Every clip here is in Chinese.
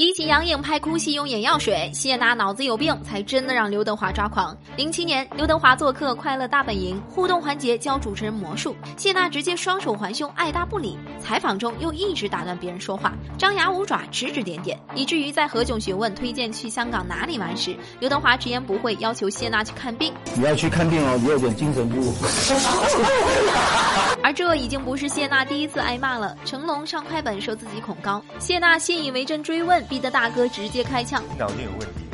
比起杨颖拍哭戏用眼药水，谢娜脑子有病才真的让刘德华抓狂。零七年，刘德华做客《快乐大本营》，互动环节教主持人魔术，谢娜直接双手环胸，爱答不理。采访中又一直打断别人说话，张牙舞爪，指指点点，以至于在何炅询问推荐去香港哪里玩时，刘德华直言不讳，要求谢娜去看病。你要去看病哦，你有点精神不。而这已经不是谢娜第一次挨骂了。成龙上快本说自己恐高，谢娜信以为真追问。逼得大哥直接开枪，脑筋有问题。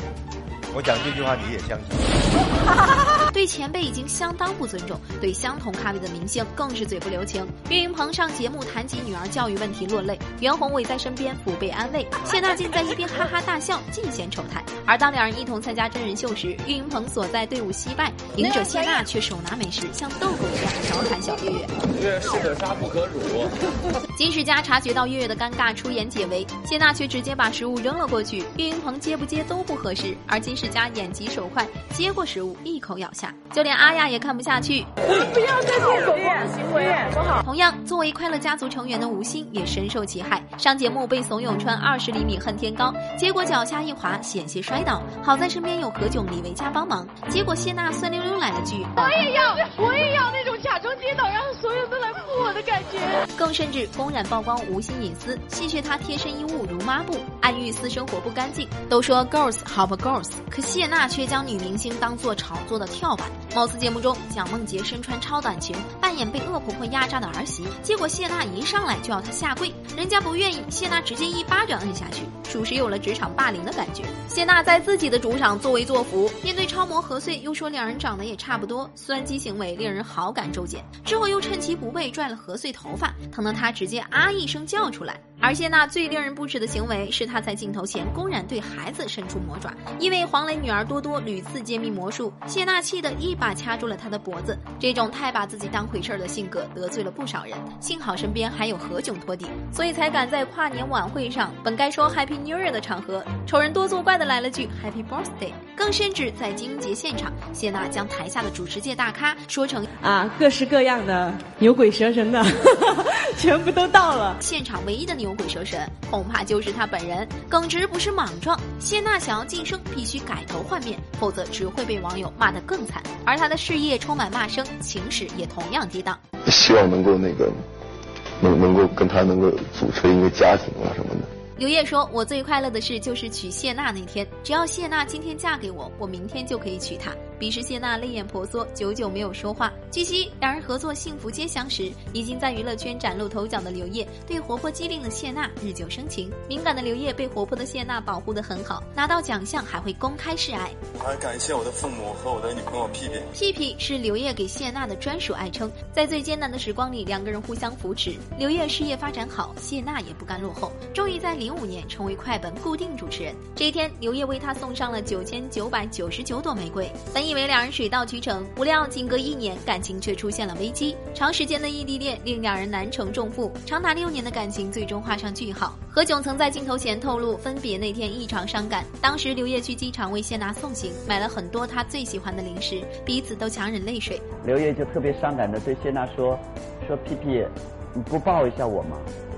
我讲这句话你也相信？对前辈已经相当不尊重，对相同咖位的明星更是嘴不留情。岳云鹏上节目谈及女儿教育问题落泪，袁弘伟在身边抚慰安慰，谢娜竟在一边哈哈大笑，尽显丑态。而当两人一同参加真人秀时，岳云鹏所在队伍惜败，赢者谢娜却手拿美食，像逗狗一样调侃小岳岳。岳是可杀不可辱。金世佳察觉到岳岳的尴尬，出言解围，谢娜却直接把食物扔了过去。岳云鹏接不接都不合适，而金世佳眼疾手快，接过食物一口咬下。就连阿雅也看不下去，不要再做狗狗的行为，不好。同样，作为快乐家族成员的吴昕也深受其害。上节目被怂恿穿二十厘米恨天高，结果脚下一滑，险些摔倒。好在身边有何炅、李维嘉帮忙，结果谢娜酸溜溜来了句：“我也要，我也要那种假装跌倒，让所有都来扶我的感觉。”更甚至公然曝光吴昕隐私，戏谑她贴身衣物如抹布，暗喻私生活不干净。都说 girls help girls，可谢娜却将女明星当做炒作的跳板。貌似节目中蒋梦婕身穿超短裙，扮演被恶婆婆压榨的儿媳，结果谢娜一上来就要她下跪，人家不愿意，谢娜直接一巴掌摁下去，属实有了职场霸凌的感觉。谢娜在自己的主场作威作福，面对超模何穗，又说两人长得也差不多，算计行为令人好感骤减。之后又趁其不备拽了何穗头发，疼得她直接啊一声叫出来。而谢娜最令人不齿的行为是她在镜头前公然对孩子伸出魔爪，因为黄磊女儿多多屡次揭秘魔术，谢娜气得一把掐住了她的脖子。这种太把自己当回事儿的性格得罪了不少人，幸好身边还有何炅托底，所以才敢在跨年晚会上本该说 Happy New Year 的场合，丑人多作怪的来了句 Happy Birthday。更甚至在金鹰节现场，谢娜将台下的主持界大咖说成啊各式各样的牛鬼蛇神的，全部都到了。现场唯一的牛。牛鬼蛇神，恐怕就是他本人。耿直不是莽撞，谢娜想要晋升，必须改头换面，否则只会被网友骂得更惨。而他的事业充满骂声，情史也同样跌宕。希望能够那个，能能够跟他能够组成一个家庭啊什么的。刘烨说：“我最快乐的事就是娶谢娜那天，只要谢娜今天嫁给我，我明天就可以娶她。”彼时谢娜泪眼婆娑，久久没有说话。据悉，两人合作《幸福街厢》时，已经在娱乐圈崭露头角的刘烨，对活泼机灵的谢娜日久生情。敏感的刘烨被活泼的谢娜保护得很好，拿到奖项还会公开示爱。我还感谢我的父母和我的女朋友屁屁。屁屁是刘烨给谢娜的专属爱称，在最艰难的时光里，两个人互相扶持。刘烨事业发展好，谢娜也不甘落后，终于在零五年成为快本固定主持人。这一天，刘烨为她送上了九千九百九十九朵玫瑰。本以为两人水到渠成，不料仅隔一年，感情却出现了危机。长时间的异地恋令两人难成重负，长达六年的感情最终画上句号。何炅曾在镜头前透露，分别那天异常伤感。当时刘烨去机场为谢娜送行，买了很多他最喜欢的零食，彼此都强忍泪水。刘烨就特别伤感的对谢娜说：“说屁屁，你不抱一下我吗？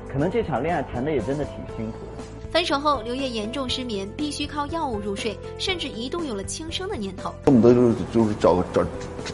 可能这场恋爱谈的也真的挺辛苦。”分手后，刘烨严重失眠，必须靠药物入睡，甚至一度有了轻生的念头。恨不得就是就是找个找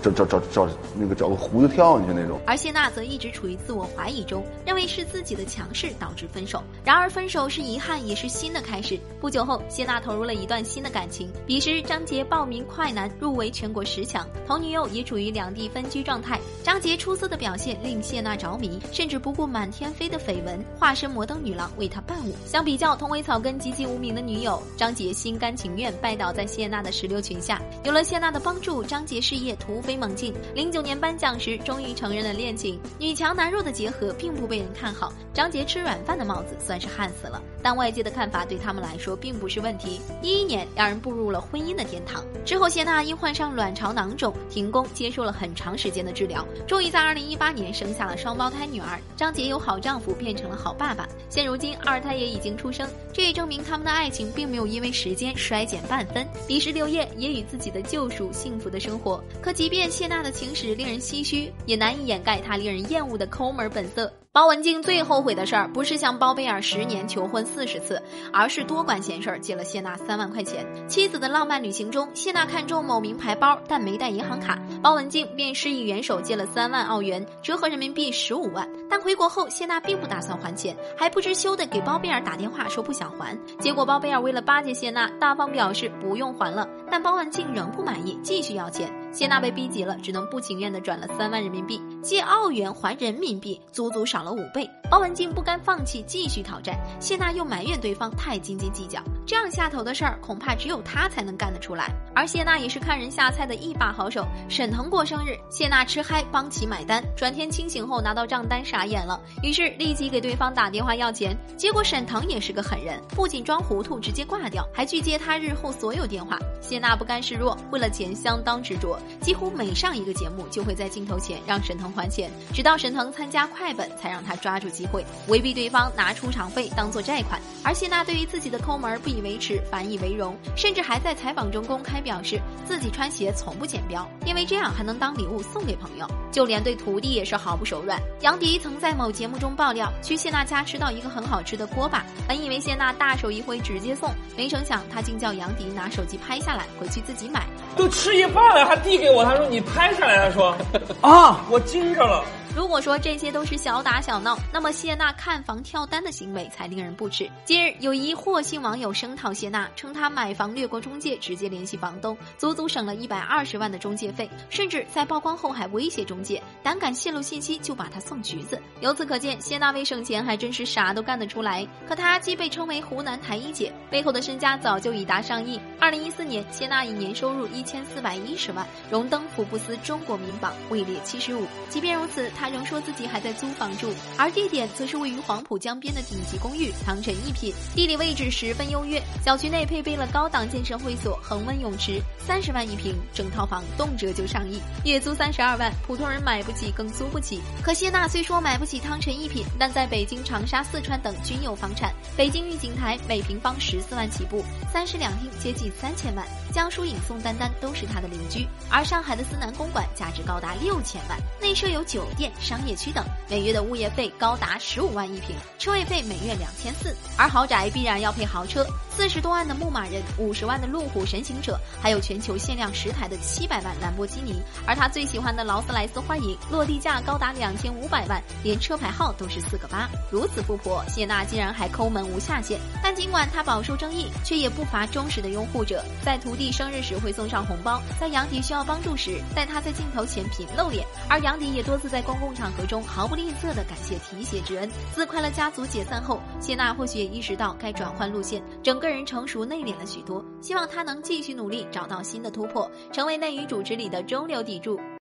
找找找找那个找个胡子跳进去那种。而谢娜则一直处于自我怀疑中，认为是自己的强势导致分手。然而分手是遗憾，也是新的开始。不久后，谢娜投入了一段新的感情。彼时，张杰报名快男入围全国十强，同女友也处于两地分居状态。张杰出色的表现令谢娜着迷，甚至不顾满天飞的绯闻，化身摩登女郎为他伴舞。相比较。同同为草根、籍籍无名的女友张杰，心甘情愿拜倒在谢娜的石榴裙下。有了谢娜的帮助，张杰事业突飞猛进。零九年颁奖时，终于承认了恋情。女强男弱的结合并不被人看好，张杰吃软饭的帽子算是焊死了。但外界的看法对他们来说并不是问题。一一年，两人步入了婚姻的殿堂。之后，谢娜因患上卵巢囊肿停工，接受了很长时间的治疗，终于在二零一八年生下了双胞胎女儿。张杰由好丈夫变成了好爸爸，现如今二胎也已经出生。这也证明他们的爱情并没有因为时间衰减半分。彼时刘烨也与自己的救赎幸福的生活。可即便谢娜的情史令人唏嘘，也难以掩盖她令人厌恶的抠门本色。包文婧最后悔的事儿，不是向包贝尔十年求婚四十次，而是多管闲事儿借了谢娜三万块钱。妻子的浪漫旅行中，谢娜看中某名牌包，但没带银行卡，包文婧便施以援手借了三万澳元，折合人民币十五万。但回国后，谢娜并不打算还钱，还不知羞的给包贝尔打电话说不想还。结果包贝尔为了巴结谢娜，大方表示不用还了，但包文婧仍不满意，继续要钱。谢娜被逼急了，只能不情愿的转了三万人民币，借澳元还人民币，足足少了五倍。包文婧不甘放弃，继续讨债，谢娜又埋怨对方太斤斤计较。这样下头的事儿，恐怕只有他才能干得出来。而谢娜也是看人下菜的一把好手。沈腾过生日，谢娜吃嗨帮其买单，转天清醒后拿到账单傻眼了，于是立即给对方打电话要钱。结果沈腾也是个狠人，不仅装糊涂直接挂掉，还拒接他日后所有电话。谢娜不甘示弱，为了钱相当执着。几乎每上一个节目，就会在镜头前让沈腾还钱，直到沈腾参加快本，才让他抓住机会，威逼对方拿出场费当做债款。而谢娜对于自己的抠门不以为耻，反以为荣，甚至还在采访中公开表示自己穿鞋从不剪标，因为这样还能当礼物送给朋友。就连对徒弟也是毫不手软。杨迪曾在某节目中爆料，去谢娜家吃到一个很好吃的锅巴，本以为谢娜大手一挥直接送，没成想他竟叫杨迪拿手机拍下来，回去自己买。都吃一半了，还递给我，他说你拍下来。他说 啊，我惊着了。如果说这些都是小打小闹，那么谢娜看房跳单的行为才令人不齿。近日，有一霍姓网友声讨谢娜，称她买房略过中介，直接联系房东，足足省了一百二十万的中介费，甚至在曝光后还威胁中介，胆敢泄露信息就把她送局子。由此可见，谢娜为省钱还真是啥都干得出来。可她既被称为湖南台一姐，背后的身家早就已达上亿。二零一四年，谢娜以年收入一千四百一十万荣登福布斯中国名榜，位列七十五。即便如此，她。他仍说自己还在租房住，而地点则是位于黄浦江边的顶级公寓汤臣一品，地理位置十分优越，小区内配备了高档健身会所、恒温泳池，三十万一平，整套房动辄就上亿，月租三十二万，普通人买不起，更租不起。可谢娜虽说买不起汤臣一品，但在北京、长沙、四川等均有房产。北京御景台每平方十四万起步，三室两厅接近三千万，江疏影、宋丹丹都是他的邻居。而上海的思南公馆价值高达六千万，内设有酒店。商业区等，每月的物业费高达十五万一平，车位费每月两千四，而豪宅必然要配豪车，四十多万的牧马人，五十万的路虎神行者，还有全球限量十台的七百万兰博基尼，而他最喜欢的劳斯莱斯幻影，落地价高达两千五百万，连车牌号都是四个八。如此富婆，谢娜竟然还抠门无下限。但尽管她饱受争议，却也不乏忠实的拥护者，在徒弟生日时会送上红包，在杨迪需要帮助时带他在镜头前频露脸，而杨迪也多次在公共。场合中毫不吝啬的感谢提携之恩。自快乐家族解散后，谢娜或许也意识到该转换路线，整个个人成熟内敛了许多。希望他能继续努力，找到新的突破，成为内娱主持里的中流砥柱。